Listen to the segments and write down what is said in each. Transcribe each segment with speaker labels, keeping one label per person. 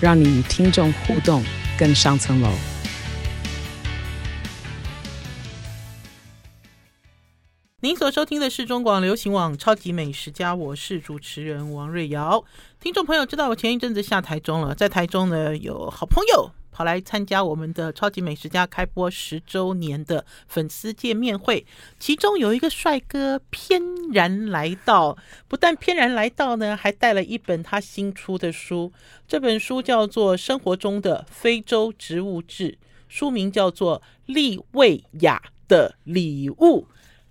Speaker 1: 让你与听众互动更上层楼。
Speaker 2: 您所收听的是中广流行网《超级美食家》，我是主持人王瑞瑶。听众朋友知道，我前一阵子下台中了，在台中呢有好朋友跑来参加我们的《超级美食家》开播十周年的粉丝见面会，其中有一个帅哥翩然来到，不但翩然来到呢，还带了一本他新出的书，这本书叫做《生活中的非洲植物志》，书名叫做《利维亚的礼物》。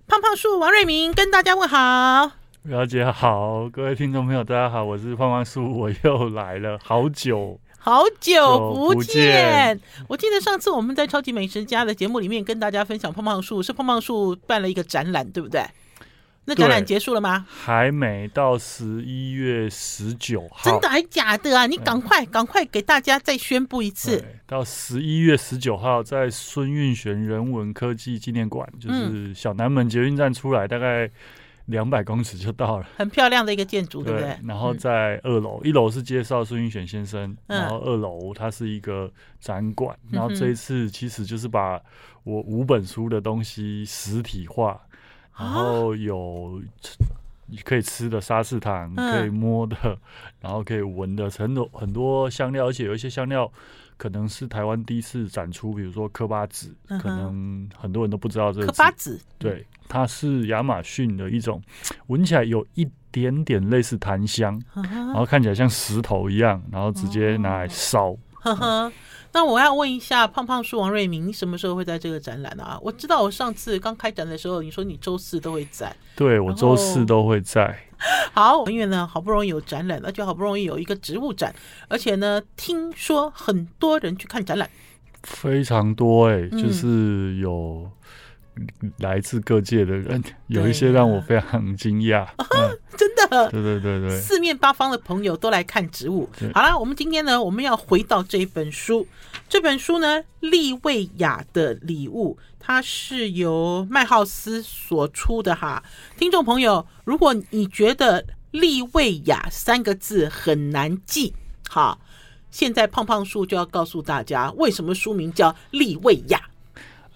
Speaker 2: 胖胖树王瑞明跟大家问好，
Speaker 3: 表姐好，各位听众朋友大家好，我是胖胖叔，我又来了，好久
Speaker 2: 好久不见。我记得上次我们在超级美食家的节目里面跟大家分享胖胖树，是胖胖树办了一个展览，对不对？那展览结束了吗？
Speaker 3: 还没到十一月十九号，
Speaker 2: 真的还假的啊？你赶快赶、嗯、快给大家再宣布一次。
Speaker 3: 到十一月十九号，在孙运璇人文科技纪念馆，就是小南门捷运站出来，大概两百公尺就到了。
Speaker 2: 很漂亮的一个建筑，对不
Speaker 3: 对？然后在二楼，嗯、一楼是介绍孙云选先生，然后二楼它是一个展馆。嗯、然后这一次其实就是把我五本书的东西实体化。然后有可以吃的沙士糖，可以摸的，然后可以闻的，很多很多香料，而且有一些香料可能是台湾第一次展出，比如说科巴籽，可能很多人都不知道这个。
Speaker 2: 科巴籽，
Speaker 3: 对，它是亚马逊的一种，闻起来有一点点类似檀香，然后看起来像石头一样，然后直接拿来烧。
Speaker 2: 那我要问一下胖胖叔王瑞明，你什么时候会在这个展览啊？我知道我上次刚开展的时候，你说你周四都会在。
Speaker 3: 对，我周四都会在。
Speaker 2: 好，因为呢，好不容易有展览，而且好不容易有一个植物展，而且呢，听说很多人去看展览，
Speaker 3: 非常多哎、欸，就是有。来自各界的人，有一些让我非常惊讶，
Speaker 2: 真的，
Speaker 3: 对对对对，
Speaker 2: 四面八方的朋友都来看植物。好了，我们今天呢，我们要回到这一本书，这本书呢，《利维亚的礼物》，它是由麦浩斯所出的哈。听众朋友，如果你觉得“利维亚”三个字很难记，好，现在胖胖树就要告诉大家，为什么书名叫“利维亚”。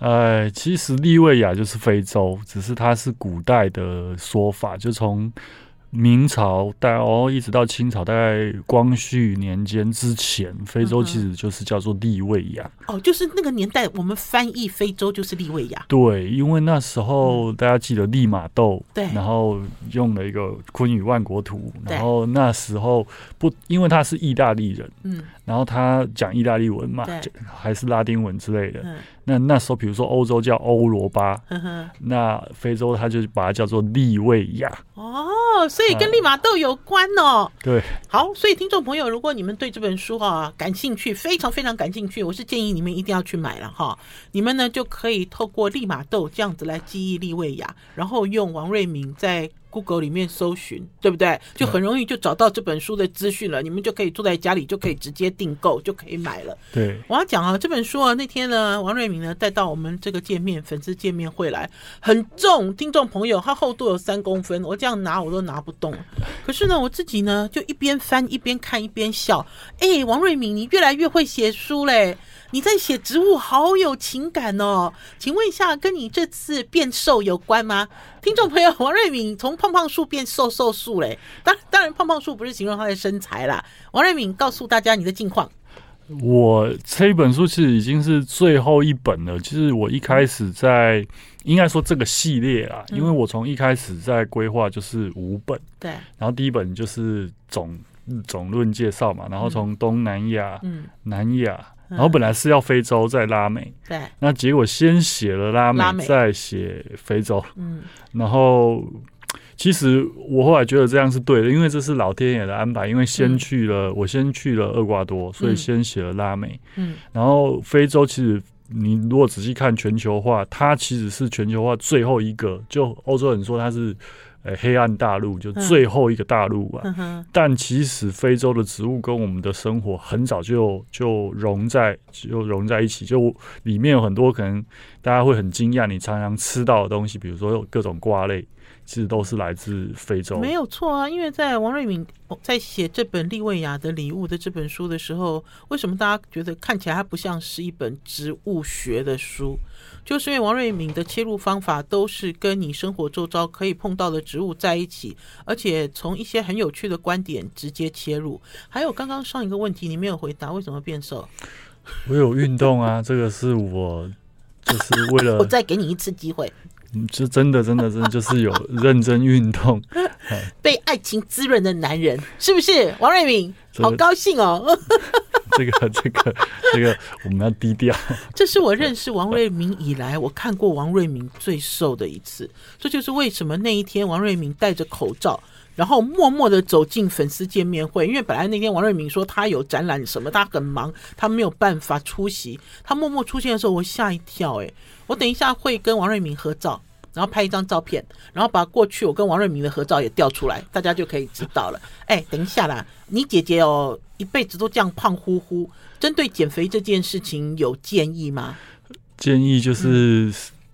Speaker 3: 呃，其实利维亚就是非洲，只是它是古代的说法，就从。明朝，到哦一直到清朝，大概光绪年间之前，非洲其实就是叫做利维亚。
Speaker 2: 哦，就是那个年代，我们翻译非洲就是利维亚。
Speaker 3: 对，因为那时候大家记得利马窦，对，然后用了一个昆语万国图，然后那时候不，因为他是意大利人，嗯，然后他讲意大利文嘛，还是拉丁文之类的。那那时候，比如说欧洲叫欧罗巴，那非洲他就把它叫做利维亚。
Speaker 2: 哦，所以跟利玛窦有关哦。
Speaker 3: 对，
Speaker 2: 好，所以听众朋友，如果你们对这本书啊感兴趣，非常非常感兴趣，我是建议你们一定要去买了哈。你们呢就可以透过利玛窦这样子来记忆利维亚，然后用王瑞敏在。Google 里面搜寻，对不对？就很容易就找到这本书的资讯了。你们就可以坐在家里，就可以直接订购，就可以买了。
Speaker 3: 对，
Speaker 2: 我要讲啊，这本书啊，那天呢，王瑞敏呢带到我们这个见面粉丝见面会来，很重，听众朋友，它厚度有三公分，我这样拿我都拿不动。可是呢，我自己呢就一边翻一边看一边笑。哎，王瑞敏，你越来越会写书嘞！你在写植物，好有情感哦。请问一下，跟你这次变瘦有关吗？听众朋友，王瑞敏从胖胖树变瘦瘦树嘞。当当然，胖胖树不是形容他的身材啦。王瑞敏告诉大家你的近况。
Speaker 3: 我这一本书其实已经是最后一本了。其实我一开始在，应该说这个系列啦，因为我从一开始在规划就是五本。对。然后第一本就是总总论介绍嘛，然后从东南亚、嗯，南亚。然后本来是要非洲再拉美，对，那结果先写了拉美，再写非洲，嗯，然后其实我后来觉得这样是对的，因为这是老天爷的安排。因为先去了，嗯、我先去了厄瓜多，所以先写了拉美。嗯，然后非洲其实你如果仔细看全球化，它其实是全球化最后一个。就欧洲人说它是。诶，黑暗大陆就最后一个大陆啊！嗯、但其实非洲的植物跟我们的生活很早就就融在就融在一起，就里面有很多可能大家会很惊讶，你常常吃到的东西，比如说有各种瓜类。其实都是来自非洲，
Speaker 2: 没有错啊。因为在王瑞敏在写这本《利维亚的礼物》的这本书的时候，为什么大家觉得看起来它不像是一本植物学的书？就是因为王瑞敏的切入方法都是跟你生活周遭可以碰到的植物在一起，而且从一些很有趣的观点直接切入。还有刚刚上一个问题你没有回答，为什么变瘦？
Speaker 3: 我有运动啊，这个是我就是为了
Speaker 2: 我再给你一次机会。
Speaker 3: 这真的，真的，真的就是有认真运动，
Speaker 2: 被爱情滋润的男人，是不是王瑞敏？好高兴哦！
Speaker 3: 这个，这个，这个，我们要低调。
Speaker 2: 这是我认识王瑞明以来，我看过王瑞明最瘦的一次。这就是为什么那一天王瑞明戴着口罩，然后默默的走进粉丝见面会。因为本来那天王瑞明说他有展览什么，他很忙，他没有办法出席。他默默出现的时候，我吓一跳，哎。我等一下会跟王瑞明合照，然后拍一张照片，然后把过去我跟王瑞明的合照也调出来，大家就可以知道了。哎，等一下啦，你姐姐哦，一辈子都这样胖乎乎，针对减肥这件事情有建议吗？
Speaker 3: 建议就是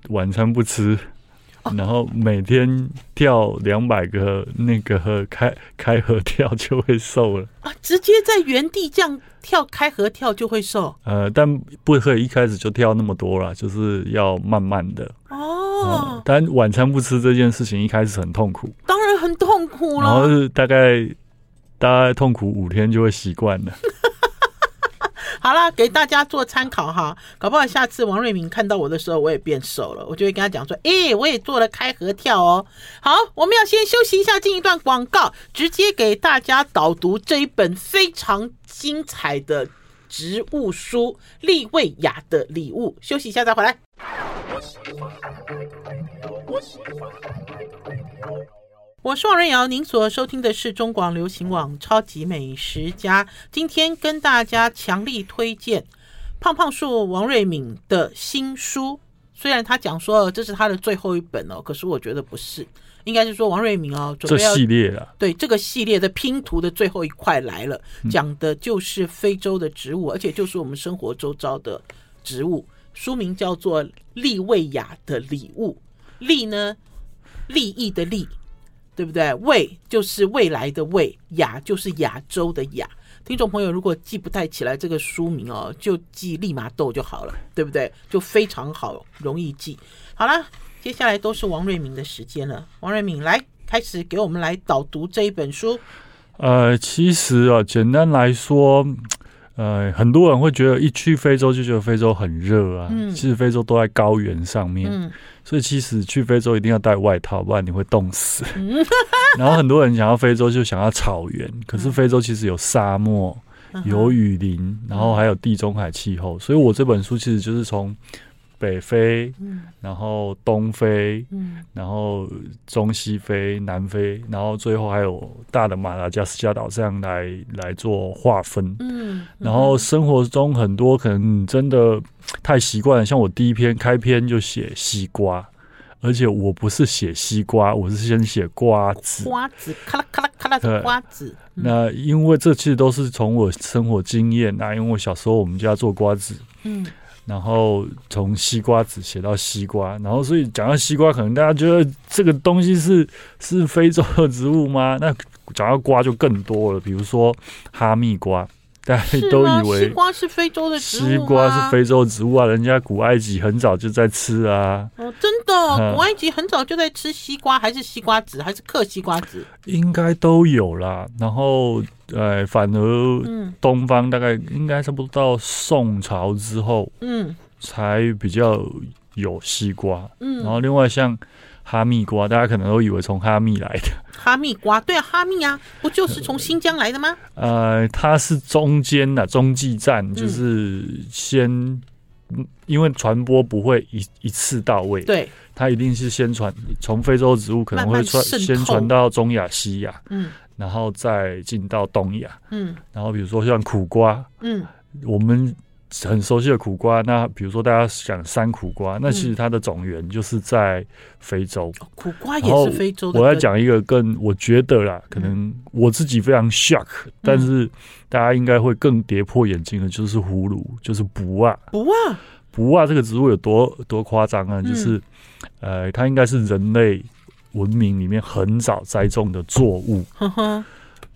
Speaker 3: 晚餐不吃。嗯然后每天跳两百个那个开开合跳就会瘦了
Speaker 2: 啊！直接在原地这样跳开合跳就会瘦？
Speaker 3: 呃，但不可以一开始就跳那么多了，就是要慢慢的哦、嗯。但晚餐不吃这件事情一开始很痛苦，
Speaker 2: 当然很痛苦了。
Speaker 3: 然后是大概大概痛苦五天就会习惯了。
Speaker 2: 好了，给大家做参考哈，搞不好下次王瑞敏看到我的时候，我也变瘦了，我就会跟他讲说，诶，我也做了开合跳哦。好，我们要先休息一下，进一段广告，直接给大家导读这一本非常精彩的植物书《利维亚的礼物》。休息一下再回来。是王瑞瑶，您所收听的是中广流行网《超级美食家》。今天跟大家强力推荐胖胖树王瑞敏的新书。虽然他讲说这是他的最后一本哦，可是我觉得不是，应该是说王瑞敏哦，准备要
Speaker 3: 这系列了。
Speaker 2: 对，这个系列的拼图的最后一块来了，讲的就是非洲的植物，而且就是我们生活周遭的植物。书名叫做《利维亚的礼物》，利呢，利益的利。对不对？未就是未来的未，亚就是亚洲的亚。听众朋友，如果记不太起来这个书名哦，就记利玛窦就好了，对不对？就非常好，容易记。好了，接下来都是王瑞敏的时间了。王瑞敏来开始给我们来导读这一本书。
Speaker 3: 呃，其实啊，简单来说。呃，很多人会觉得一去非洲就觉得非洲很热啊。嗯，其实非洲都在高原上面，嗯，所以其实去非洲一定要带外套，不然你会冻死。嗯，然后很多人想要非洲就想要草原，可是非洲其实有沙漠、有雨林，然后还有地中海气候。所以我这本书其实就是从。北非，然后东非，然后中西非、南非，然后最后还有大的马达加斯加岛这样来来做划分。嗯，然后生活中很多可能你真的太习惯了，像我第一篇开篇就写西瓜，而且我不是写西瓜，我是先写瓜子，
Speaker 2: 瓜子，咔啦咔啦咔啦的瓜子。
Speaker 3: 那因为这其实都是从我生活经验啊，因为我小时候我们家做瓜子，嗯。然后从西瓜子写到西瓜，然后所以讲到西瓜，可能大家觉得这个东西是是非洲的植物吗？那讲到瓜就更多了，比如说哈密瓜，大家都以为
Speaker 2: 西瓜是非洲的植物，
Speaker 3: 西瓜是非洲植物啊，人家古埃及很早就在吃啊。
Speaker 2: 哦，真的，古埃及很早就在吃西瓜，还是西瓜籽，还是嗑西瓜籽？
Speaker 3: 应该都有啦。然后。呃，反而东方大概应该差不多到宋朝之后，嗯，才比较有西瓜。嗯，然后另外像哈密瓜，大家可能都以为从哈密来的。
Speaker 2: 哈密瓜，对啊，哈密啊，不就是从新疆来的吗？
Speaker 3: 呃，它是中间的中继站，就是先因为传播不会一一次到位，
Speaker 2: 对，
Speaker 3: 它一定是先传从非洲植物可能会传先传到中亚、西亚，嗯，然后再进到东亚，嗯，然后比如说像苦瓜，嗯，我们。很熟悉的苦瓜，那比如说大家想山苦瓜，那其实它的种源就是在非洲。
Speaker 2: 嗯、苦瓜也是非洲的。
Speaker 3: 我要讲一个更我觉得啦，可能我自己非常 shock，、嗯、但是大家应该会更跌破眼镜的，就是葫芦，就是卜啊。
Speaker 2: 卜啊，
Speaker 3: 卜啊，这个植物有多多夸张啊？就是、嗯、呃，它应该是人类文明里面很早栽种的作物。呵呵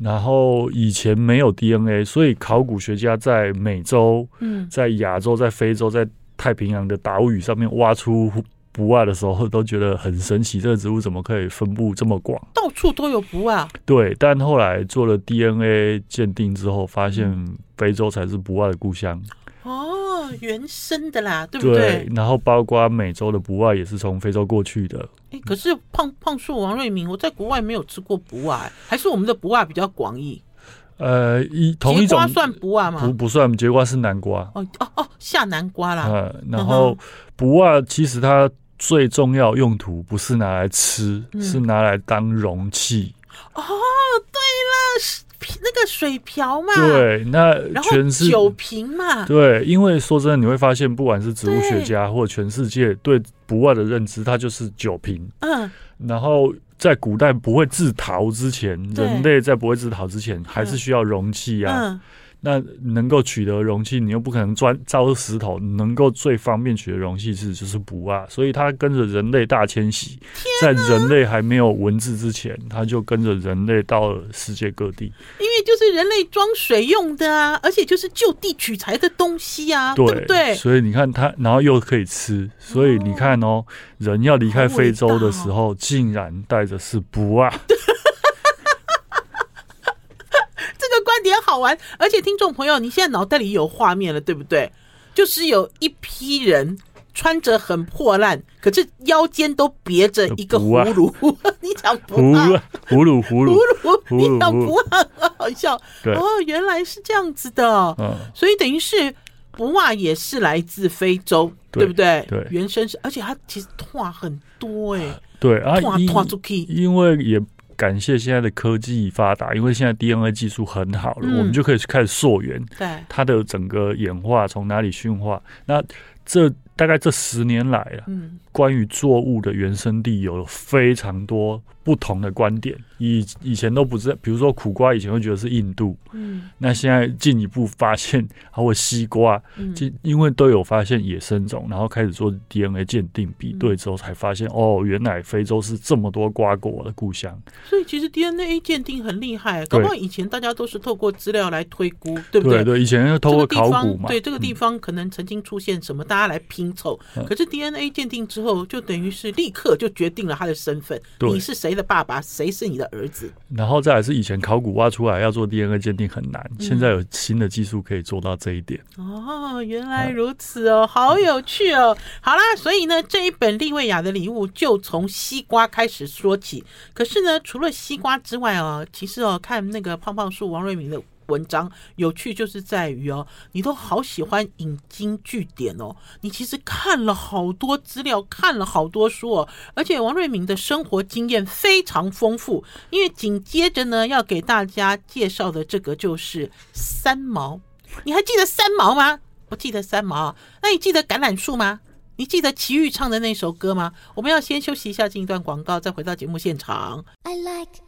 Speaker 3: 然后以前没有 DNA，所以考古学家在美洲、嗯在亚洲、在非洲、在太平洋的岛屿上面挖出卜啊的时候，都觉得很神奇，这个植物怎么可以分布这么广？
Speaker 2: 到处都有卜啊。
Speaker 3: 对，但后来做了 DNA 鉴定之后，发现非洲才是卜啊的故乡。
Speaker 2: 哦，原生的啦，对不对？对，
Speaker 3: 然后包括美洲的卜啊也是从非洲过去的。
Speaker 2: 哎，可是胖胖树王瑞明，我在国外没有吃过卜啊，还是我们的卜啊比较广义？
Speaker 3: 呃，一同一
Speaker 2: 种瓜算卜啊吗？
Speaker 3: 不不算，节瓜是南瓜。
Speaker 2: 哦哦哦，下南瓜啦。
Speaker 3: 嗯，然后卜啊其实它最重要用途不是拿来吃，嗯、是拿来当容器。
Speaker 2: 哦，对了。那个水瓢嘛，
Speaker 3: 对，那全是
Speaker 2: 酒瓶嘛，
Speaker 3: 对，因为说真的，你会发现，不管是植物学家或全世界对不外的认知，它就是酒瓶。嗯，然后在古代不会制陶之前，人类在不会制陶之前，还是需要容器啊。嗯那能够取得容器，你又不可能钻造石头，能够最方便取得容器是就是不啊，所以它跟着人类大迁徙，在人类还没有文字之前，它就跟着人类到了世界各地。
Speaker 2: 因为就是人类装水用的啊，而且就是就地取材的东西啊，对，对不对？
Speaker 3: 所以你看它，然后又可以吃，所以你看哦，人要离开非洲的时候，竟然带着是不啊。
Speaker 2: 观点好玩，而且听众朋友，你现在脑袋里有画面了，对不对？就是有一批人穿着很破烂，可是腰间都别着一个葫芦。你讲
Speaker 3: 葫芦，葫芦，葫芦，
Speaker 2: 葫芦，你讲卜啊，好笑。哦，原来是这样子的。嗯所以等于是不啊也是来自非洲，对不对？对，原生是，而且它其实话很多哎。
Speaker 3: 对啊，因为也。感谢现在的科技发达，因为现在 DNA 技术很好了，嗯、我们就可以开始溯源，对它的整个演化从哪里驯化。那这大概这十年来啊，嗯、关于作物的原生地有非常多。不同的观点，以以前都不知道，比如说苦瓜，以前会觉得是印度，嗯，那现在进一步发现，还有西瓜，嗯，因为都有发现野生种，然后开始做 DNA 鉴定比对之后，才发现、嗯、哦，原来非洲是这么多瓜果的故乡。
Speaker 2: 所以其实 DNA 鉴定很厉害，搞不好以前大家都是透过资料来推估，对不对？
Speaker 3: 对，对，以前是透过考古嘛，
Speaker 2: 对这个地方可能曾经出现什么，嗯、大家来拼凑。可是 DNA 鉴定之后，就等于是立刻就决定了他的身份，你是？谁的爸爸，谁是你的儿子？
Speaker 3: 然后再来是以前考古挖出来要做 DNA 鉴定很难，嗯、现在有新的技术可以做到这一点。
Speaker 2: 哦，原来如此哦，好有趣哦。好啦，所以呢，这一本利维亚的礼物就从西瓜开始说起。可是呢，除了西瓜之外哦，其实哦，看那个胖胖树王瑞明的。文章有趣就是在于哦，你都好喜欢引经据典哦。你其实看了好多资料，看了好多书哦，而且王瑞明的生活经验非常丰富。因为紧接着呢，要给大家介绍的这个就是三毛。你还记得三毛吗？不记得三毛，那你记得橄榄树吗？你记得齐豫唱的那首歌吗？我们要先休息一下，进一段广告，再回到节目现场。I like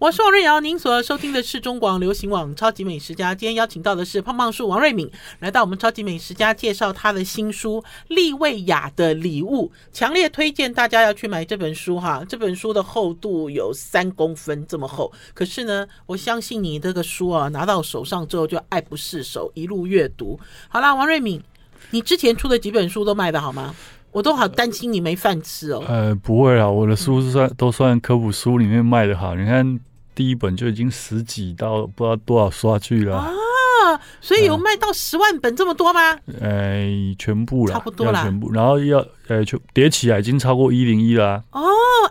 Speaker 2: 我是王瑞瑶，您所收听的是中广流行网《超级美食家》。今天邀请到的是胖胖树王瑞敏，来到我们《超级美食家》介绍他的新书《利维亚的礼物》，强烈推荐大家要去买这本书哈。这本书的厚度有三公分这么厚，可是呢，我相信你这个书啊，拿到手上之后就爱不释手，一路阅读。好啦，王瑞敏，你之前出的几本书都卖得好吗？我都好担心你没饭吃哦。
Speaker 3: 呃，不会啦，我的书是算都算科普书里面卖得好，你看。第一本就已经十几到不知道多少刷去了啊，
Speaker 2: 所以有卖到十万本这么多吗？
Speaker 3: 呃，全部了，
Speaker 2: 差不多了，
Speaker 3: 全部，然后要呃，就叠起来已经超过一零一了。哦，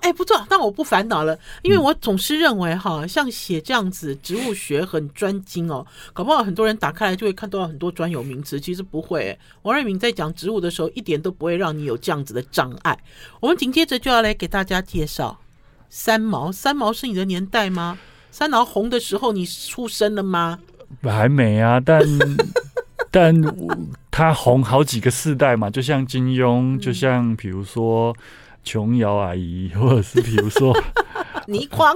Speaker 2: 哎，不错，但我不烦恼了，因为我总是认为哈，像写这样子植物学很专精哦，搞不好很多人打开来就会看到很多专有名词，其实不会。王瑞敏在讲植物的时候，一点都不会让你有这样子的障碍。我们紧接着就要来给大家介绍三毛，三毛是你的年代吗？三毛红的时候你出生了吗？
Speaker 3: 还没啊，但 但他红好几个世代嘛，就像金庸，就像比如说。琼瑶阿姨，或者是比如说
Speaker 2: 倪匡，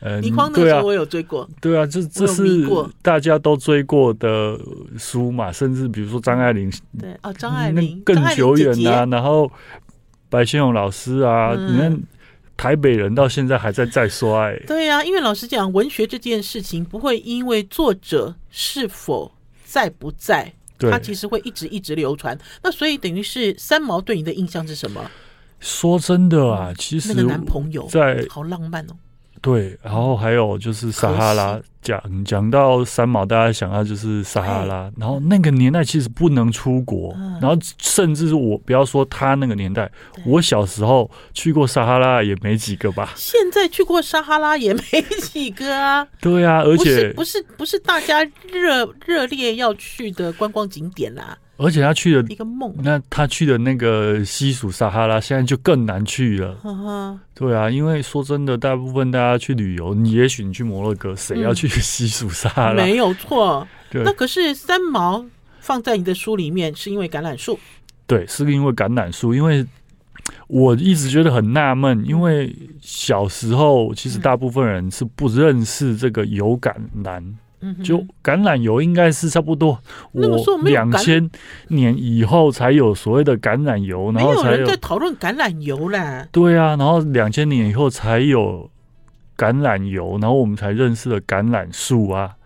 Speaker 2: 呃，倪匡那时候我有追过，
Speaker 3: 对啊，这这是大家都追过的书嘛，甚至比如说张爱玲，
Speaker 2: 对哦，张爱玲
Speaker 3: 更久远啊，然后白先勇老师啊，你看台北人到现在还在再刷，
Speaker 2: 对呀，因为老实讲，文学这件事情不会因为作者是否在不在，他其实会一直一直流传。那所以等于是三毛对你的印象是什么？
Speaker 3: 说真的啊，其实
Speaker 2: 那个男朋友在好浪漫哦。
Speaker 3: 对，然后还有就是撒哈拉，讲讲到三毛，大家想到就是撒哈拉。然后那个年代其实不能出国，然后甚至是我不要说他那个年代，我小时候去过撒哈拉也没几个吧。
Speaker 2: 现在去过撒哈拉也没几个啊。
Speaker 3: 对啊，而且
Speaker 2: 不是不是大家热热烈要去的观光景点啦。
Speaker 3: 而且他去的
Speaker 2: 一个梦，
Speaker 3: 那他去的那个西属撒哈拉，现在就更难去了。呵呵对啊，因为说真的，大部分大家去旅游，你也许你去摩洛哥，谁要去西属撒哈拉？
Speaker 2: 嗯、没有错。对那可是三毛放在你的书里面，是因为橄榄树？
Speaker 3: 对，是因为橄榄树。因为我一直觉得很纳闷，因为小时候其实大部分人是不认识这个油橄榄。就橄榄油应该是差不多，我两千年以后才有所谓的橄榄油，然后才有
Speaker 2: 人在讨论橄榄油啦。
Speaker 3: 对啊，然后两千年以后才有橄榄油，然后我们才认识了橄榄树啊。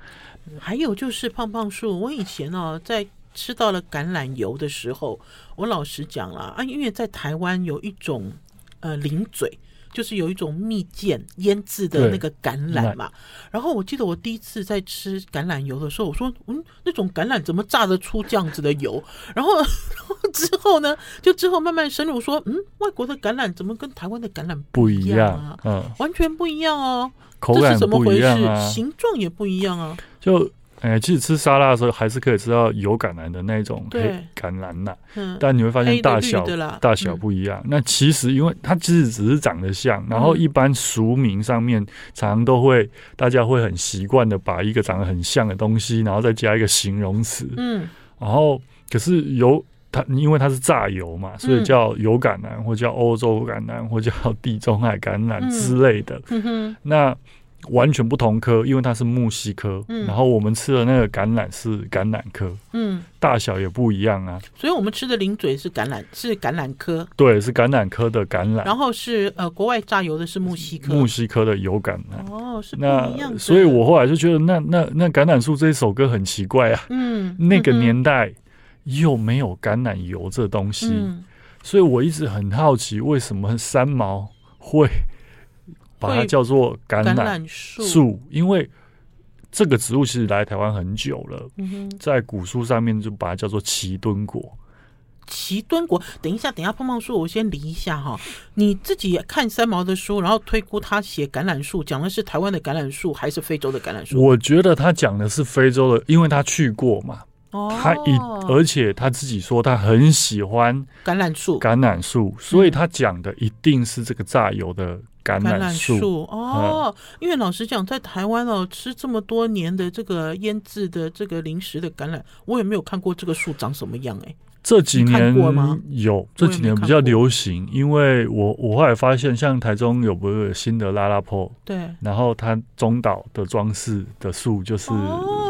Speaker 2: 还有就是胖胖树，我以前哦，在吃到了橄榄油的时候，我老实讲了啊，因为在台湾有一种呃零嘴。就是有一种蜜饯腌制的那个橄榄嘛，然后我记得我第一次在吃橄榄油的时候，我说嗯，那种橄榄怎么榨得出这样子的油？然后，之后呢，就之后慢慢深入说，嗯，外国的橄榄怎么跟台湾的橄榄不一样啊？嗯，完全不一样哦，
Speaker 3: 口感不一样啊，这是怎么回事？
Speaker 2: 形状也不一样啊，
Speaker 3: 就。哎，其实吃沙拉的时候还是可以吃到油橄榄的那种黑橄榄呐，嗯、但你会发现大小大小不一样。嗯、那其实因为它其实只是长得像，然后一般俗名上面常常都会大家会很习惯的把一个长得很像的东西，然后再加一个形容词。嗯，然后可是油它因为它是榨油嘛，所以叫油橄榄，或叫欧洲橄榄，或叫地中海橄榄之类的。嗯哼，那。完全不同科，因为它是木犀科，嗯、然后我们吃的那个橄榄是橄榄科，嗯，大小也不一样啊。
Speaker 2: 所以我们吃的零嘴是橄榄，是橄榄科，
Speaker 3: 对，是橄榄科的橄榄。
Speaker 2: 然后是呃，国外榨油的是木犀科，
Speaker 3: 木犀科的油橄榄。
Speaker 2: 哦，是不一样的。
Speaker 3: 所以我后来就觉得那，那那那橄榄树这一首歌很奇怪啊。嗯，那个年代又没有橄榄油这东西，嗯、所以我一直很好奇，为什么三毛会。把它叫做橄榄树，因为这个植物其实来台湾很久了，嗯、在古书上面就把它叫做奇敦果。
Speaker 2: 奇敦果，等一下，等一下，胖胖树，我先理一下哈。你自己看三毛的书，然后推估他写橄榄树，讲的是台湾的橄榄树还是非洲的橄榄树？
Speaker 3: 我觉得他讲的是非洲的，因为他去过嘛。他一，而且他自己说他很喜欢
Speaker 2: 橄榄树，
Speaker 3: 橄榄树，所以他讲的一定是这个榨油的橄榄树
Speaker 2: 哦。因为老实讲，在台湾哦，吃这么多年的这个腌制的这个零食的橄榄，我也没有看过这个树长什么样哎。
Speaker 3: 这几年有，这几年比较流行，因为我我后来发现，像台中有不是新的拉拉坡，
Speaker 2: 对，
Speaker 3: 然后它中岛的装饰的树就是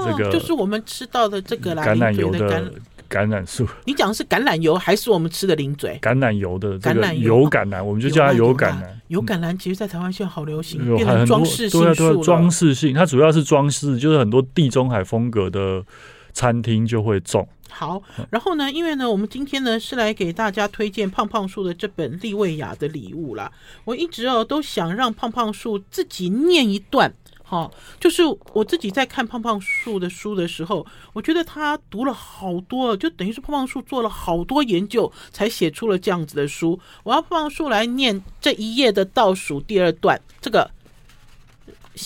Speaker 3: 这个，
Speaker 2: 就是我们吃到的这个
Speaker 3: 橄榄油的橄榄树。
Speaker 2: 你讲的是橄榄油还是我们吃的零嘴？
Speaker 3: 橄榄油的橄榄油橄榄，我们就叫它油橄榄。
Speaker 2: 油橄榄其实，在台湾现在好流行，变成装饰性树了。
Speaker 3: 装饰性，它主要是装饰，就是很多地中海风格的餐厅就会种。
Speaker 2: 好，然后呢，因为呢，我们今天呢是来给大家推荐胖胖树的这本《利维亚的礼物》啦。我一直哦都想让胖胖树自己念一段好，就是我自己在看胖胖树的书的时候，我觉得他读了好多，就等于是胖胖树做了好多研究，才写出了这样子的书。我要胖胖树来念这一页的倒数第二段，这个。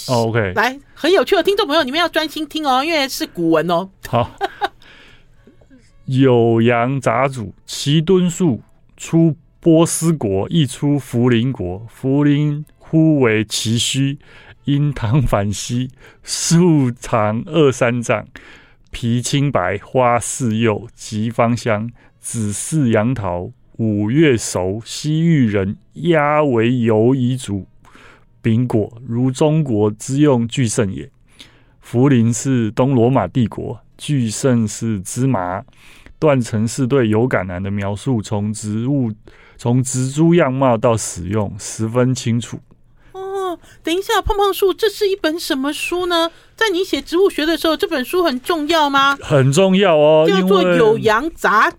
Speaker 3: 哦，OK，
Speaker 2: 来，很有趣的听众朋友，你们要专心听哦，因为是古文哦。
Speaker 3: 好，酉阳杂俎，其敦树出波斯国，亦出茯苓国。茯苓呼为其须。因糖反稀，树长二三丈，皮青白，花似柚，极芳香。子似杨桃，五月熟，西域人压为油以煮，饼果，如中国之用巨盛也。茯苓是东罗马帝国，巨盛是芝麻。断层是对有感而的描述，从植物从植株样貌到使用，十分清楚。
Speaker 2: 等一下，胖胖树，这是一本什么书呢？在你写植物学的时候，这本书很重要吗？
Speaker 3: 很重要哦，
Speaker 2: 叫做《有阳杂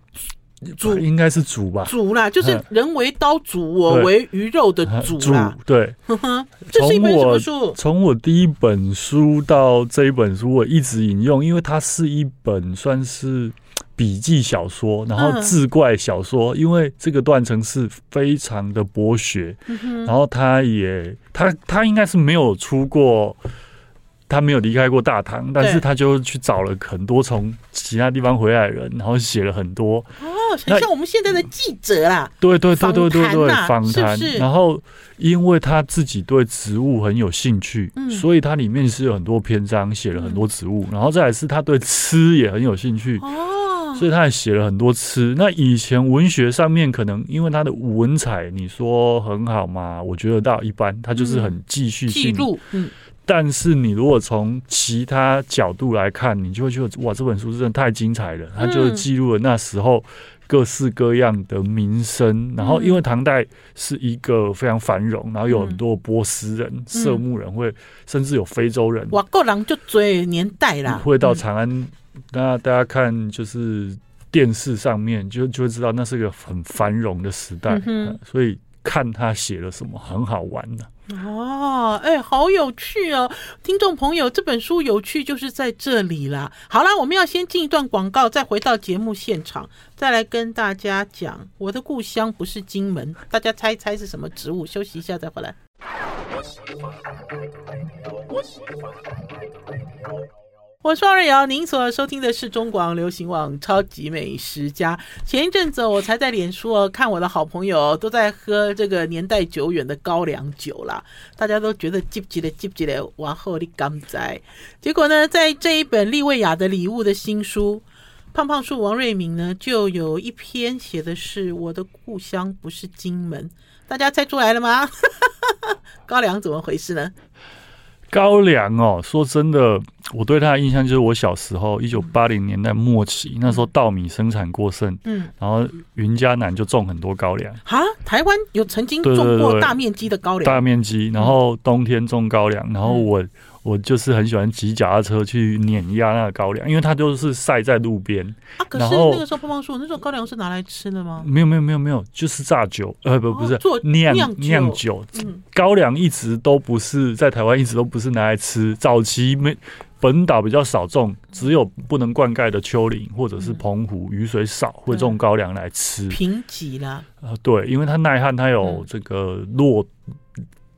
Speaker 2: 煮》，
Speaker 3: 应该是煮吧？
Speaker 2: 煮啦，就是人为刀俎，我为鱼肉的煮啦。
Speaker 3: 对，
Speaker 2: 这是一本什么书？
Speaker 3: 从我第一本书到这一本书，我一直引用，因为它是一本算是。笔记小说，然后志怪小说，嗯、因为这个断层是非常的博学，嗯、然后他也他他应该是没有出过，他没有离开过大唐，但是他就去找了很多从其他地方回来的人，然后写了很多
Speaker 2: 哦，很像我们现在的记者啦，
Speaker 3: 对对对对对对，访谈，
Speaker 2: 是是。
Speaker 3: 然后因为他自己对植物很有兴趣，嗯、所以他里面是有很多篇章写了很多植物，嗯、然后再来是他对吃也很有兴趣哦。所以他也写了很多吃。那以前文学上面可能因为他的文采，你说很好嘛？我觉得到一般，他就是很记叙性。嗯。但是你如果从其他角度来看，你就会觉得哇，这本书真的太精彩了。他就是记录了那时候各式各样的民生。然后因为唐代是一个非常繁荣，然后有很多波斯人、色目人会，甚至有非洲人。
Speaker 2: 哇，够狼就追年代啦，
Speaker 3: 会到长安。那大家看，就是电视上面就就会知道，那是一个很繁荣的时代，嗯哼，所以看他写了什么很好玩的
Speaker 2: 哦，哎、欸，好有趣哦！听众朋友，这本书有趣就是在这里啦。好啦，我们要先进一段广告，再回到节目现场，再来跟大家讲我的故乡不是金门，大家猜一猜是什么植物？休息一下再回来。我是王瑞瑶，您所收听的是中广流行网《超级美食家》。前一阵子我才在脸书看我的好朋友都在喝这个年代久远的高粱酒啦，大家都觉得记不记得记不记得往后的刚在。结果呢，在这一本利维亚的礼物的新书，胖胖树王瑞敏呢就有一篇写的是我的故乡不是金门，大家猜出来了吗？高粱怎么回事呢？
Speaker 3: 高粱哦，说真的，我对他的印象就是我小时候，一九八零年代末期，那时候稻米生产过剩，嗯，然后云嘉南就种很多高粱。
Speaker 2: 啊，台湾有曾经种过大面积的高粱，
Speaker 3: 大面积，然后冬天种高粱，然后我。我就是很喜欢骑脚踏车去碾压那个高粱，因为它就是晒在路边。
Speaker 2: 啊，可是那个时候胖胖树，那时候高粱是拿来吃的吗？
Speaker 3: 没有没有没有没有，就是榨酒，呃不不是做酿酿酒。嗯，高粱一直都不是在台湾，一直都不是拿来吃。早期没本岛比较少种，只有不能灌溉的丘陵或者是澎湖雨水少会种高粱来吃。贫瘠啦。呃，对，因为它耐旱，它有这个落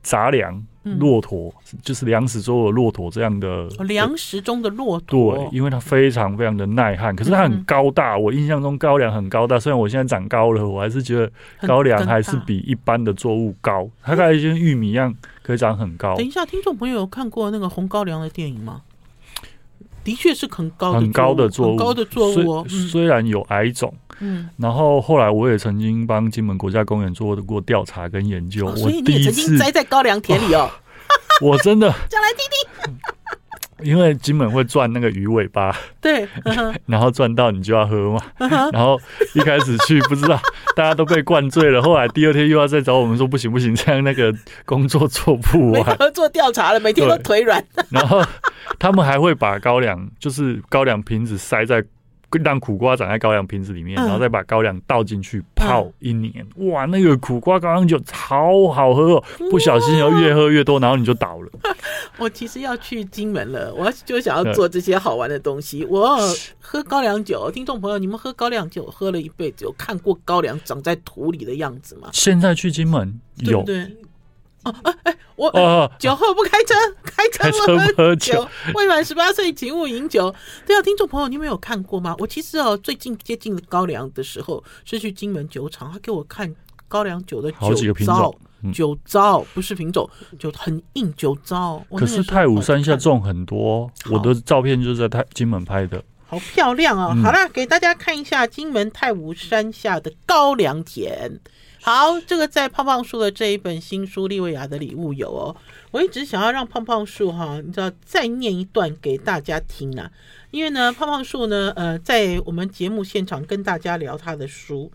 Speaker 3: 杂粮。骆驼就是粮食中的骆驼这样的，
Speaker 2: 粮食中的骆驼。
Speaker 3: 对，因为它非常非常的耐旱，可是它很高大。我印象中高粱很高大，虽然我现在长高了，我还是觉得高粱还是比一般的作物高。它大概就像玉米一样，可以长很高。
Speaker 2: 等一下，听众朋友有看过那个红高粱的电影吗？的确是很高
Speaker 3: 很高的作物，
Speaker 2: 高的作物。
Speaker 3: 虽然有矮种，嗯，然后后来我也曾经帮金门国家公园做过调查跟研究。
Speaker 2: 所以你也曾经栽在高粱田里哦。
Speaker 3: 我真的
Speaker 2: 讲来听听。
Speaker 3: 因为金门会转那个鱼尾巴，
Speaker 2: 对，
Speaker 3: 然后转到你就要喝嘛。然后一开始去不知道，大家都被灌醉了。后来第二天又要再找我们说不行不行，这样那个工作做不完。
Speaker 2: 做调查了，每天都腿软。
Speaker 3: 然后他们还会把高粱，就是高粱瓶子塞在让苦瓜长在高粱瓶子里面，
Speaker 2: 嗯、
Speaker 3: 然后再把高粱倒进去泡一年。嗯、哇，那个苦瓜高粱酒超好喝哦！不小心要越喝越多，然后你就倒了。
Speaker 2: 我其实要去金门了，我就想要做这些好玩的东西。我喝高粱酒，听众朋友，你们喝高粱酒喝了一辈子，有看过高粱长在土里的样子吗？
Speaker 3: 现在去金门有。
Speaker 2: 对。哦，哎哎，我哦，酒后不开车，开车不喝酒，未满十八岁请勿饮酒。对啊，听众朋友，你们有看过吗？我其实哦，最近接近高粱的时候，是去金门酒厂，他给我看高粱酒的酒糟，酒糟不是品种，酒很硬，酒糟。
Speaker 3: 可是太武山下种很多，我的照片就是在太金门拍的，
Speaker 2: 好漂亮哦。好了，给大家看一下金门太武山下的高粱田。好，这个在胖胖树的这一本新书《利维亚的礼物》有哦。我一直想要让胖胖树哈，你知道再念一段给大家听啊。因为呢，胖胖树呢，呃，在我们节目现场跟大家聊他的书，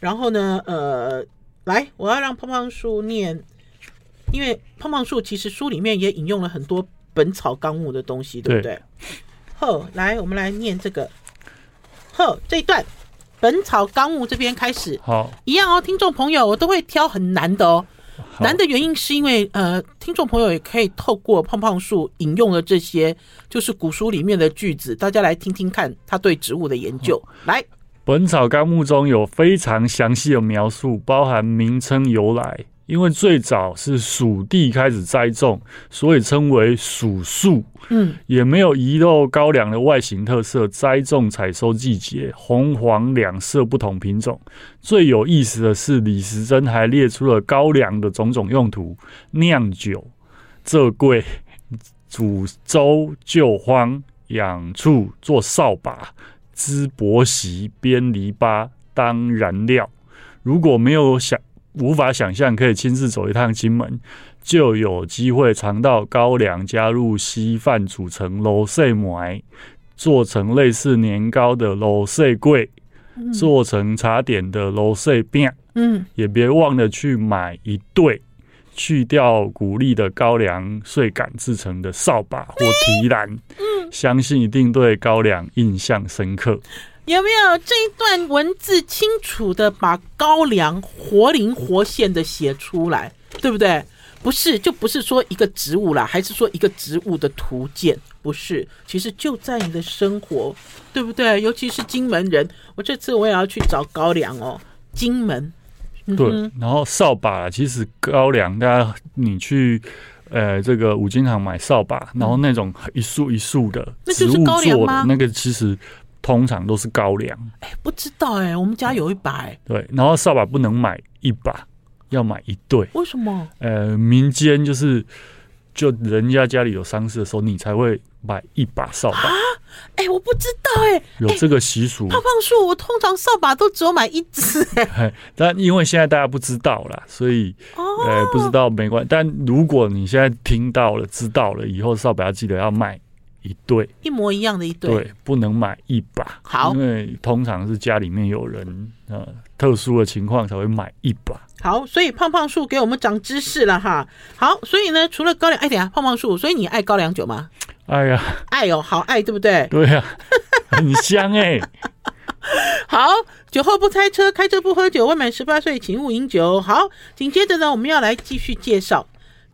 Speaker 2: 然后呢，呃，来，我要让胖胖树念，因为胖胖树其实书里面也引用了很多《本草纲目》的东西，对不对？好，来，我们来念这个，好，这一段。《本草纲目》这边开始，
Speaker 3: 好，
Speaker 2: 一样哦，听众朋友，我都会挑很难的哦。难的原因是因为，呃，听众朋友也可以透过胖胖树引用了这些，就是古书里面的句子，大家来听听看他对植物的研究。来，《
Speaker 3: 本草纲目》中有非常详细的描述，包含名称由来。因为最早是蜀地开始栽种，所以称为蜀树。嗯，也没有遗漏高粱的外形特色。栽种、采收季节，红黄两色不同品种。最有意思的是，李时珍还列出了高粱的种种用途：酿酒、蔗桂、煮粥、救荒、养畜、做扫把、织薄席、编篱笆当燃料。如果没有想。无法想象可以亲自走一趟金门，就有机会尝到高粱加入稀饭煮成卤碎糜，做成类似年糕的卤碎粿，做成茶点的卤碎饼。嗯，也别忘了去买一对去掉谷粒的高粱穗杆制成的扫把或提篮。相信一定对高粱印象深刻。
Speaker 2: 有没有这一段文字清楚的把高粱活灵活现的写出来，对不对？不是，就不是说一个植物啦，还是说一个植物的图鉴？不是，其实就在你的生活，对不对？尤其是金门人，我这次我也要去找高粱哦。金门，
Speaker 3: 嗯、对，然后扫把，其实高粱，大家你去呃这个五金行买扫把，然后那种一束一束的植物做的，那个其实。通常都是高粱，
Speaker 2: 哎、欸，不知道哎、欸，我们家有一把。
Speaker 3: 对，然后扫把不能买一把，要买一对。
Speaker 2: 为什么？
Speaker 3: 呃，民间就是，就人家家里有丧事的时候，你才会买一把扫把。
Speaker 2: 哎、欸，我不知道哎、欸，
Speaker 3: 有这个习俗。
Speaker 2: 胖胖树，我通常扫把都只有买一只哎、欸。
Speaker 3: 但因为现在大家不知道啦，所以呃不知道没关系。但如果你现在听到了、知道了，以后扫把要记得要买。一对
Speaker 2: 一模一样的一对，
Speaker 3: 对，不能买一把。
Speaker 2: 好，
Speaker 3: 因为通常是家里面有人呃特殊的情况才会买一把。
Speaker 2: 好，所以胖胖树给我们长知识了哈。好，所以呢，除了高粱，哎，等下胖胖树，所以你爱高粱酒吗？
Speaker 3: 哎呀，
Speaker 2: 爱哦，好爱，对不对？
Speaker 3: 对呀、啊，很香哎、欸。
Speaker 2: 好，酒后不开车，开车不喝酒，未满十八岁请勿饮酒。好，紧接着呢，我们要来继续介绍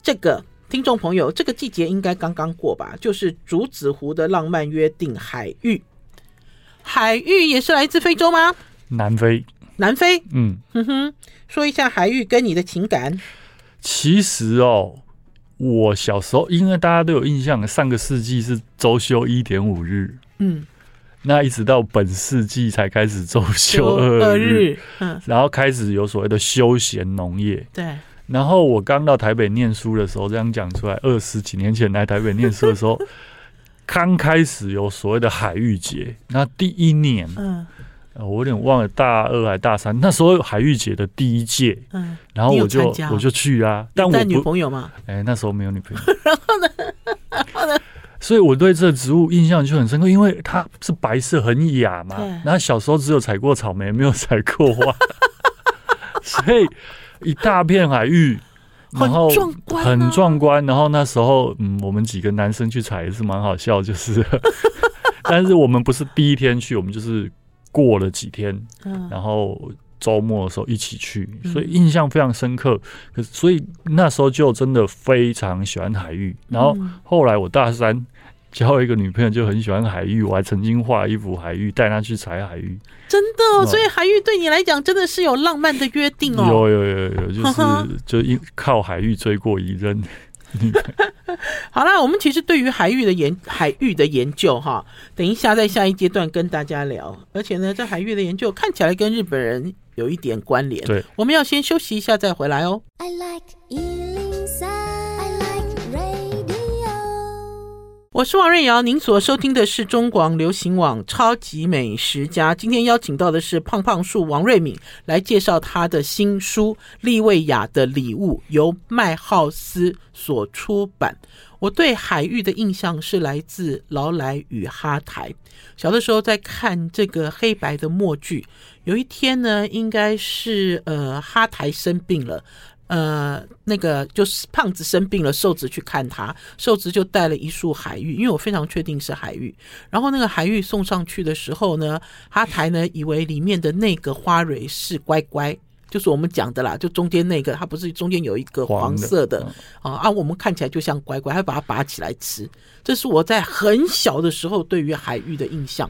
Speaker 2: 这个。听众朋友，这个季节应该刚刚过吧？就是竹子湖的浪漫约定海域。海域也是来自非洲吗？
Speaker 3: 南非。
Speaker 2: 南非。
Speaker 3: 嗯
Speaker 2: 哼哼，说一下海域跟你的情感。
Speaker 3: 其实哦，我小时候因为大家都有印象，上个世纪是周休一点五日。
Speaker 2: 嗯。
Speaker 3: 那一直到本世纪才开始周休二日。
Speaker 2: 嗯。
Speaker 3: 然后开始有所谓的休闲农业。
Speaker 2: 对。
Speaker 3: 然后我刚到台北念书的时候，这样讲出来，二十几年前来台北念书的时候，刚开始有所谓的海芋节。那第一年，嗯，我有点忘了大二还大三，那时候海芋节的第一届，嗯，然后我就我就去啊，但我
Speaker 2: 女朋友嘛，
Speaker 3: 哎，那时候没有女朋友。然后呢，然后呢，所以我对这植物印象就很深刻，因为它是白色，很雅嘛。然后小时候只有采过草莓，没有采过花，所以。一大片海域，然后很壮观。然后那时候，嗯，我们几个男生去采也是蛮好笑，就是 但是我们不是第一天去，我们就是过了几天，
Speaker 2: 嗯，
Speaker 3: 然后周末的时候一起去，所以印象非常深刻。可是所以那时候就真的非常喜欢海域。然后后来我大三交了一个女朋友，就很喜欢海域，我还曾经画一幅海域带她去采海域。
Speaker 2: 真的，所以海域对你来讲真的是有浪漫的约定哦。
Speaker 3: 有有有有，就是就一靠海域追过一任。
Speaker 2: 好啦，我们其实对于海域的研海域的研究哈，等一下在下一阶段跟大家聊。而且呢，这海域的研究看起来跟日本人有一点关联。
Speaker 3: 对，
Speaker 2: 我们要先休息一下再回来哦。
Speaker 4: I like
Speaker 2: 我是王瑞瑶，您所收听的是中广流行网《超级美食家》。今天邀请到的是胖胖树王瑞敏来介绍他的新书《利维亚的礼物》，由麦浩斯所出版。我对海域的印象是来自劳莱与哈台。小的时候在看这个黑白的默剧，有一天呢，应该是呃哈台生病了。呃，那个就是胖子生病了，瘦子去看他，瘦子就带了一束海芋，因为我非常确定是海芋。然后那个海芋送上去的时候呢，哈台呢以为里面的那个花蕊是乖乖，就是我们讲的啦，就中间那个，它不是中间有一个黄色的，的啊啊，我们看起来就像乖乖，还把它拔起来吃。这是我在很小的时候对于海芋的印象。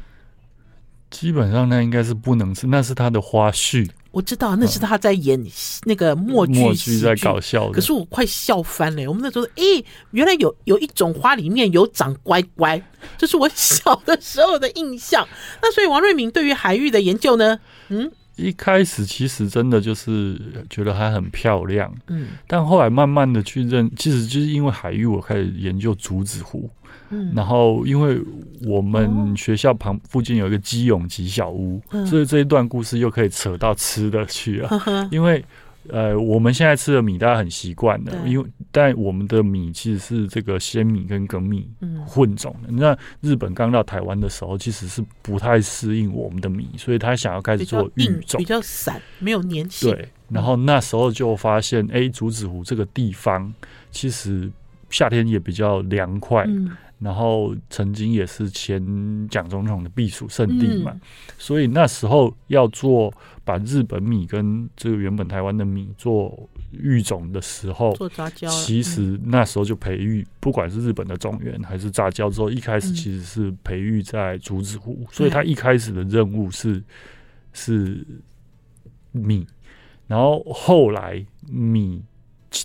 Speaker 3: 基本上那应该是不能吃，那是它的花絮。
Speaker 2: 我知道那是他在演那个默剧，
Speaker 3: 默剧在搞笑。
Speaker 2: 可是我快笑翻了。我们那时候，哎、欸，原来有有一种花里面有长乖乖，这是我小的时候的印象。那所以王瑞敏对于海域的研究呢？嗯，
Speaker 3: 一开始其实真的就是觉得它很漂亮，
Speaker 2: 嗯，
Speaker 3: 但后来慢慢的去认，其实就是因为海域，我开始研究竹子湖。嗯，然后因为我们学校旁附近有一个基永吉小屋，嗯，所以这一段故事又可以扯到吃的去了。嗯、因为呃，我们现在吃的米大家很习惯的，因为但我们的米其实是这个鲜米跟粳米混种的。那日本刚到台湾的时候，其实是不太适应我们的米，所以他想要开始做育种，
Speaker 2: 比较散，没有粘性。
Speaker 3: 对，然后那时候就发现，哎，竹子湖这个地方其实夏天也比较凉快。嗯然后曾经也是前蒋总统的避暑胜地嘛，嗯，所以那时候要做把日本米跟这个原本台湾的米做育种的时候，
Speaker 2: 做杂交，
Speaker 3: 其实那时候就培育，不管是日本的种源还是杂交之后，一开始其实是培育在竹子湖，所以他一开始的任务是是米，然后后来米。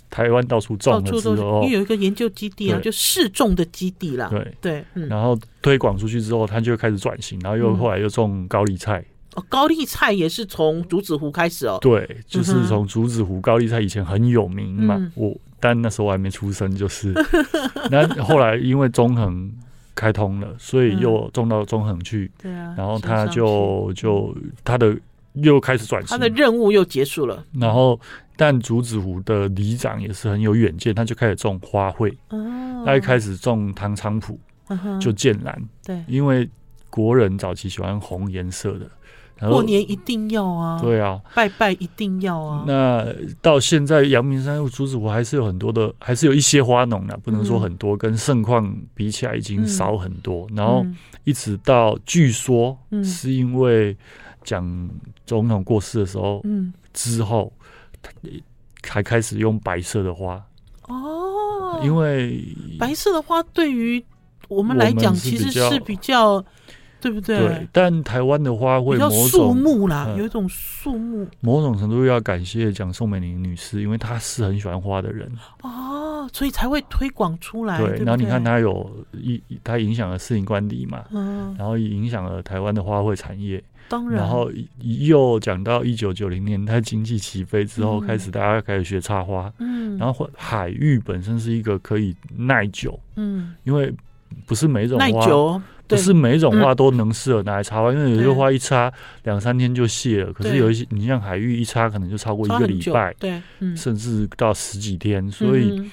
Speaker 3: 台湾到处种了之后，
Speaker 2: 因为有一个研究基地啊，就试种的基地啦。
Speaker 3: 对
Speaker 2: 对、嗯，
Speaker 3: 然后推广出去之后，他就开始转型，然后又后来又种高丽菜。
Speaker 2: 哦，高丽菜也是从竹子湖开始哦。
Speaker 3: 对，就是从竹子湖高丽菜以前很有名嘛。嗯、我但那时候我还没出生，就是。那后来因为中横开通了，所以又种到中横去。对啊。然后他就就他的又开始转型，他
Speaker 2: 的任务又结束了。
Speaker 3: 然后。但竹子湖的里长也是很有远见，他就开始种花卉。哦，他一开始种唐菖蒲，就剑兰。对，因为国人早期喜欢红颜色的，然后
Speaker 2: 过年一定要啊。
Speaker 3: 对啊，
Speaker 2: 拜拜一定要啊。
Speaker 3: 那到现在阳明山竹子湖还是有很多的，还是有一些花农啊，不能说很多，跟盛况比起来已经少很多。然后一直到据说是因为蒋总统过世的时候，嗯，之后。还开始用白色的花
Speaker 2: 哦，
Speaker 3: 因为
Speaker 2: 白色的花对于我们来讲其实是比较，对不对？
Speaker 3: 对，但台湾的花会比较
Speaker 2: 树木啦，有一种树木，
Speaker 3: 某种程度要感谢蒋宋美龄女士，因为她是很喜欢花的人
Speaker 2: 哦，所以才会推广出来。
Speaker 3: 对，然后你看她有一，她影响了士林官邸嘛，嗯，然后影响了台湾的花卉产业。
Speaker 2: 当然，
Speaker 3: 然后又讲到一九九零年代经济起飞之后，开始大家开始学插花。嗯，然后海芋本身是一个可以耐久。嗯，因为不是每一种花，耐久，不是每一种花都能适合拿来插花，因为有些花一插两三天就谢了。可是有一些，你像海芋一插可能就超过一个礼拜，对，甚至到十几天，所以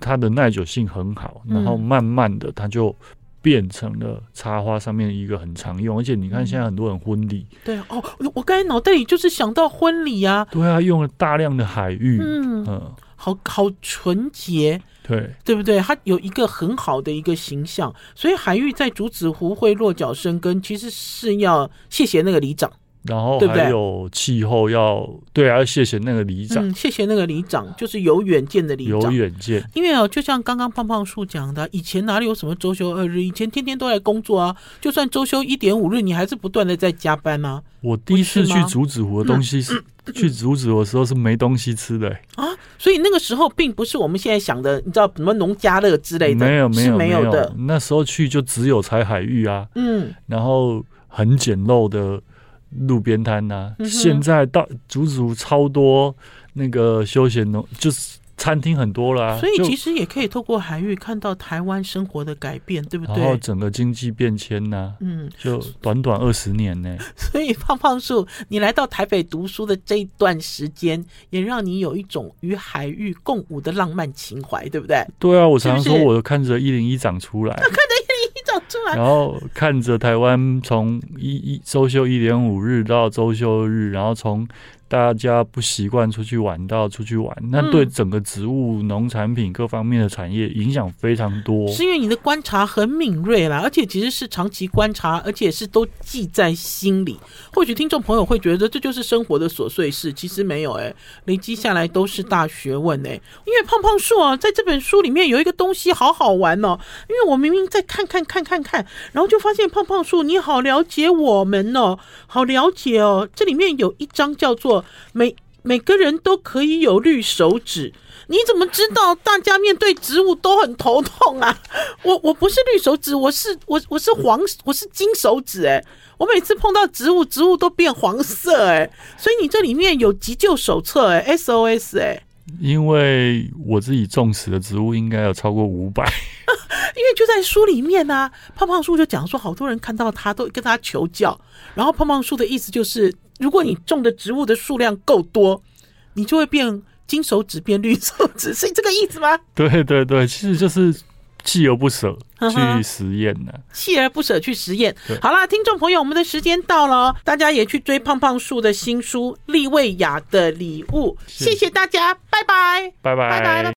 Speaker 3: 它的耐久性很好。然后慢慢的，它就。变成了插花上面一个很常用，而且你看现在很多人婚礼、嗯，
Speaker 2: 对哦，我刚才脑袋里就是想到婚礼啊，
Speaker 3: 对啊，用了大量的海芋，
Speaker 2: 嗯，嗯。好好纯洁，
Speaker 3: 对，
Speaker 2: 对不对？它有一个很好的一个形象，所以海芋在竹子湖会落脚生根，其实是要谢谢那个里长。
Speaker 3: 然后还有气候要对，啊，要谢谢那个里长，
Speaker 2: 嗯，谢谢那个里长，就是有远见的里长，
Speaker 3: 有远见。
Speaker 2: 因为哦，就像刚刚胖胖树讲的，以前哪里有什么周休二日？以前天天都在工作啊，就算周休一点五日，你还是不断的在加班啊。
Speaker 3: 我第一次去竹子湖的东西是、嗯嗯、去竹子湖的时候是没东西吃的、欸、
Speaker 2: 啊，所以那个时候并不是我们现在想的，你知道什么农家乐之类的，
Speaker 3: 没有没有
Speaker 2: 没有的。
Speaker 3: 那时候去就只有采海芋啊，嗯，然后很简陋的。路边摊呐，现在到足足超多那个休闲农，就是餐厅很多了啊。
Speaker 2: 所以其实也可以透过海域看到台湾生活的改变，对不对？
Speaker 3: 然后整个经济变迁呐，嗯，就短短二十年呢。
Speaker 2: 所以胖胖树，你来到台北读书的这一段时间，也让你有一种与海域共舞的浪漫情怀，对不对？
Speaker 3: 对啊，我常常说，我看着一零一长出来。然后看着台湾从一一周休一点五日到周休日，然后从。大家不习惯出去玩，到出去玩，那对整个植物、农产品各方面的产业影响非常多。
Speaker 2: 是因为你的观察很敏锐啦，而且其实是长期观察，而且是都记在心里。或许听众朋友会觉得这就是生活的琐碎事，其实没有哎、欸，累积下来都是大学问哎、欸。因为胖胖树啊，在这本书里面有一个东西好好玩哦，因为我明明在看看看看看，然后就发现胖胖树你好了解我们哦，好了解哦，这里面有一张叫做。每每个人都可以有绿手指，你怎么知道大家面对植物都很头痛啊？我我不是绿手指，我是我我是黄，我是金手指哎、欸！我每次碰到植物，植物都变黄色哎、欸！所以你这里面有急救手册哎、欸、，SOS 哎、欸！
Speaker 3: 因为我自己种死的植物应该有超过五百。
Speaker 2: 因为就在书里面呢、啊，胖胖树就讲说，好多人看到他都跟他求教，然后胖胖树的意思就是，如果你种的植物的数量够多，你就会变金手指变绿手指，是这个意思吗？
Speaker 3: 对对对，其实就是锲而不舍去实验呢，
Speaker 2: 锲而不舍去实验。好啦，听众朋友，我们的时间到了，大家也去追胖胖树的新书《利维亚的礼物》，谢谢大家，拜拜，
Speaker 3: 拜拜，拜拜。